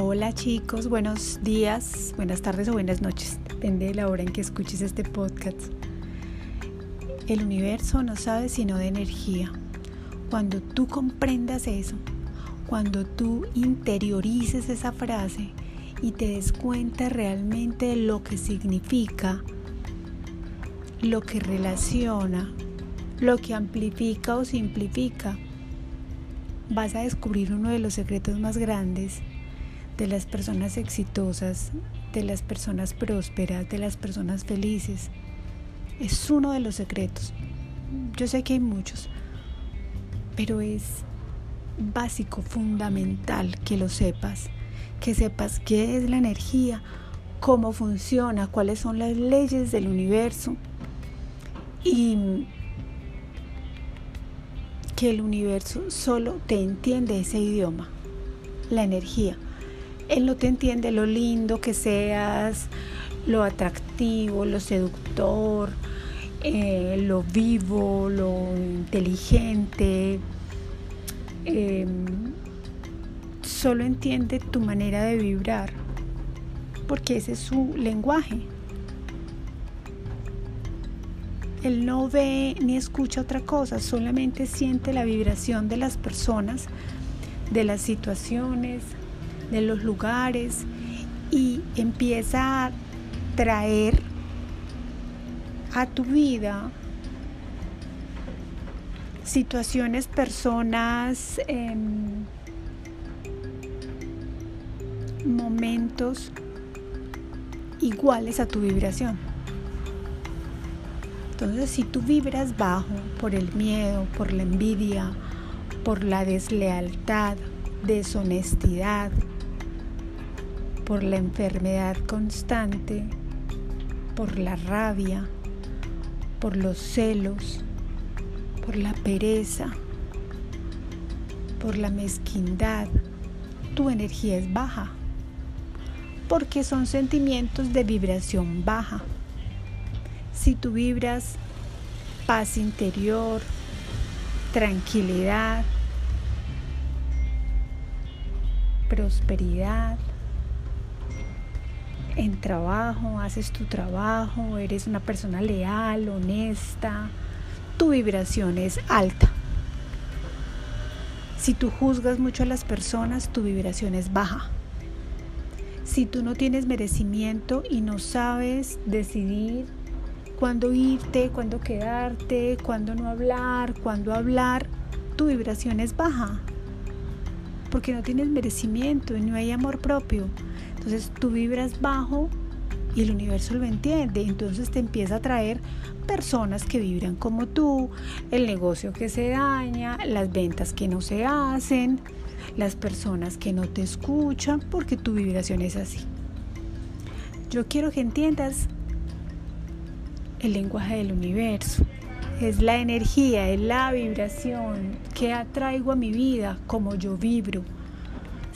Hola chicos, buenos días, buenas tardes o buenas noches, depende de la hora en que escuches este podcast. El universo no sabe sino de energía. Cuando tú comprendas eso, cuando tú interiorices esa frase y te des cuenta realmente de lo que significa, lo que relaciona, lo que amplifica o simplifica, vas a descubrir uno de los secretos más grandes de las personas exitosas, de las personas prósperas, de las personas felices. Es uno de los secretos. Yo sé que hay muchos, pero es básico, fundamental que lo sepas, que sepas qué es la energía, cómo funciona, cuáles son las leyes del universo y que el universo solo te entiende ese idioma, la energía. Él no te entiende lo lindo que seas, lo atractivo, lo seductor, eh, lo vivo, lo inteligente. Em, solo entiende tu manera de vibrar, porque ese es su lenguaje. Él no ve ni escucha otra cosa, solamente siente la vibración de las personas, de las situaciones, de los lugares y empieza a traer a tu vida situaciones, personas, em, momentos iguales a tu vibración. Entonces, si tú vibras bajo por el miedo, por la envidia, por la deslealtad, deshonestidad, por la enfermedad constante, por la rabia, por los celos, por la pereza, por la mezquindad, tu energía es baja, porque son sentimientos de vibración baja. Si tú vibras paz interior, tranquilidad, prosperidad, en trabajo, haces tu trabajo, eres una persona leal, honesta, tu vibración es alta. Si tú juzgas mucho a las personas, tu vibración es baja. Si tú no tienes merecimiento y no sabes decidir cuándo irte, cuándo quedarte, cuándo no hablar, cuándo hablar, tu vibración es baja. Porque no tienes merecimiento y no hay amor propio. Entonces tú vibras bajo y el universo lo entiende. Entonces te empieza a traer personas que vibran como tú, el negocio que se daña, las ventas que no se hacen, las personas que no te escuchan, porque tu vibración es así. Yo quiero que entiendas el lenguaje del universo. Es la energía, es la vibración que atraigo a mi vida como yo vibro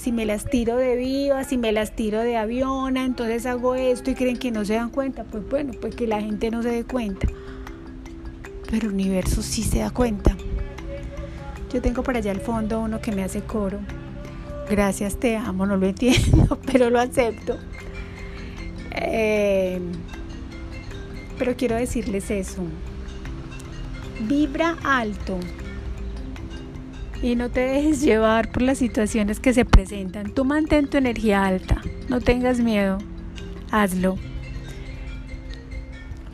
si me las tiro de viva, si me las tiro de aviona, entonces hago esto y creen que no se dan cuenta. Pues bueno, pues que la gente no se dé cuenta. Pero el universo sí se da cuenta. Yo tengo por allá al fondo uno que me hace coro. Gracias, te amo, no lo entiendo, pero lo acepto. Eh, pero quiero decirles eso. Vibra alto y no te dejes llevar por las situaciones que se presentan. Tú mantén tu energía alta, no tengas miedo, hazlo.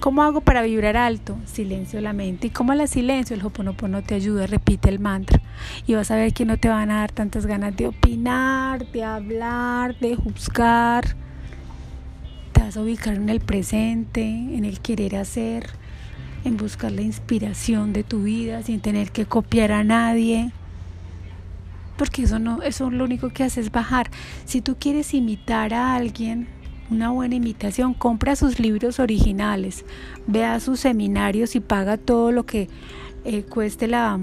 ¿Cómo hago para vibrar alto? Silencio la mente. ¿Y cómo la silencio? El Hoponopono te ayuda, repite el mantra. Y vas a ver que no te van a dar tantas ganas de opinar, de hablar, de juzgar. Te vas a ubicar en el presente, en el querer hacer, en buscar la inspiración de tu vida sin tener que copiar a nadie porque eso no, eso lo único que hace es bajar. Si tú quieres imitar a alguien, una buena imitación, compra sus libros originales, vea sus seminarios y paga todo lo que eh, cueste la,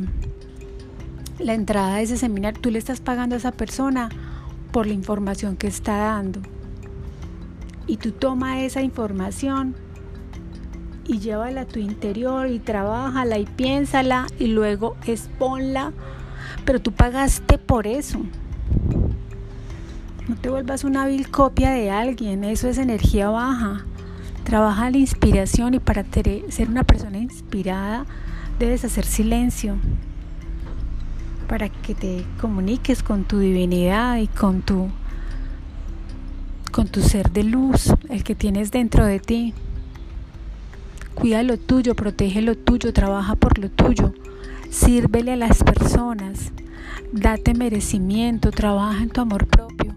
la entrada de ese seminario. Tú le estás pagando a esa persona por la información que está dando. Y tú toma esa información y llévala a tu interior y trabájala y piénsala y luego exponla pero tú pagaste por eso. No te vuelvas una vil copia de alguien, eso es energía baja. Trabaja la inspiración y para ser una persona inspirada debes hacer silencio para que te comuniques con tu divinidad y con tu con tu ser de luz, el que tienes dentro de ti. Cuida lo tuyo, protege lo tuyo, trabaja por lo tuyo. Sírvele a las personas. Date merecimiento, trabaja en tu amor propio.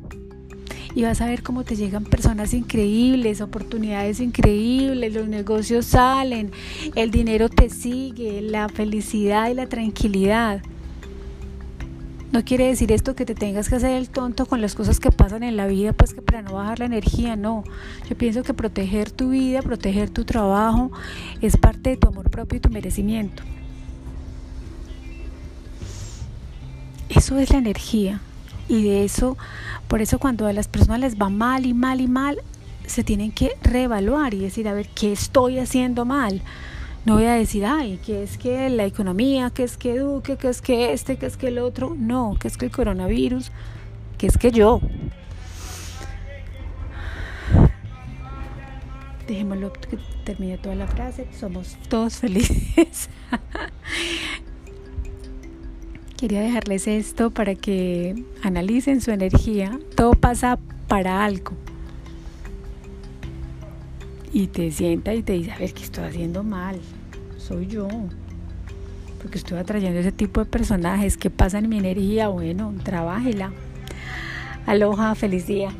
Y vas a ver cómo te llegan personas increíbles, oportunidades increíbles, los negocios salen, el dinero te sigue, la felicidad y la tranquilidad. No quiere decir esto que te tengas que hacer el tonto con las cosas que pasan en la vida, pues que para no bajar la energía, no. Yo pienso que proteger tu vida, proteger tu trabajo, es parte de tu amor propio y tu merecimiento. Eso es la energía. Y de eso, por eso cuando a las personas les va mal y mal y mal, se tienen que reevaluar y decir, a ver, ¿qué estoy haciendo mal? No voy a decir, ay, que es que la economía, que es que Duque, que es que este, que es que el otro. No, que es que el coronavirus, que es que yo. Dejémoslo que termine toda la frase. Somos todos felices. Quería dejarles esto para que analicen su energía. Todo pasa para algo y te sienta y te dice, a ver, ¿qué estoy haciendo mal? soy yo. Porque estoy atrayendo ese tipo de personajes que pasan en mi energía. Bueno, trabájela. Aloha, feliz día.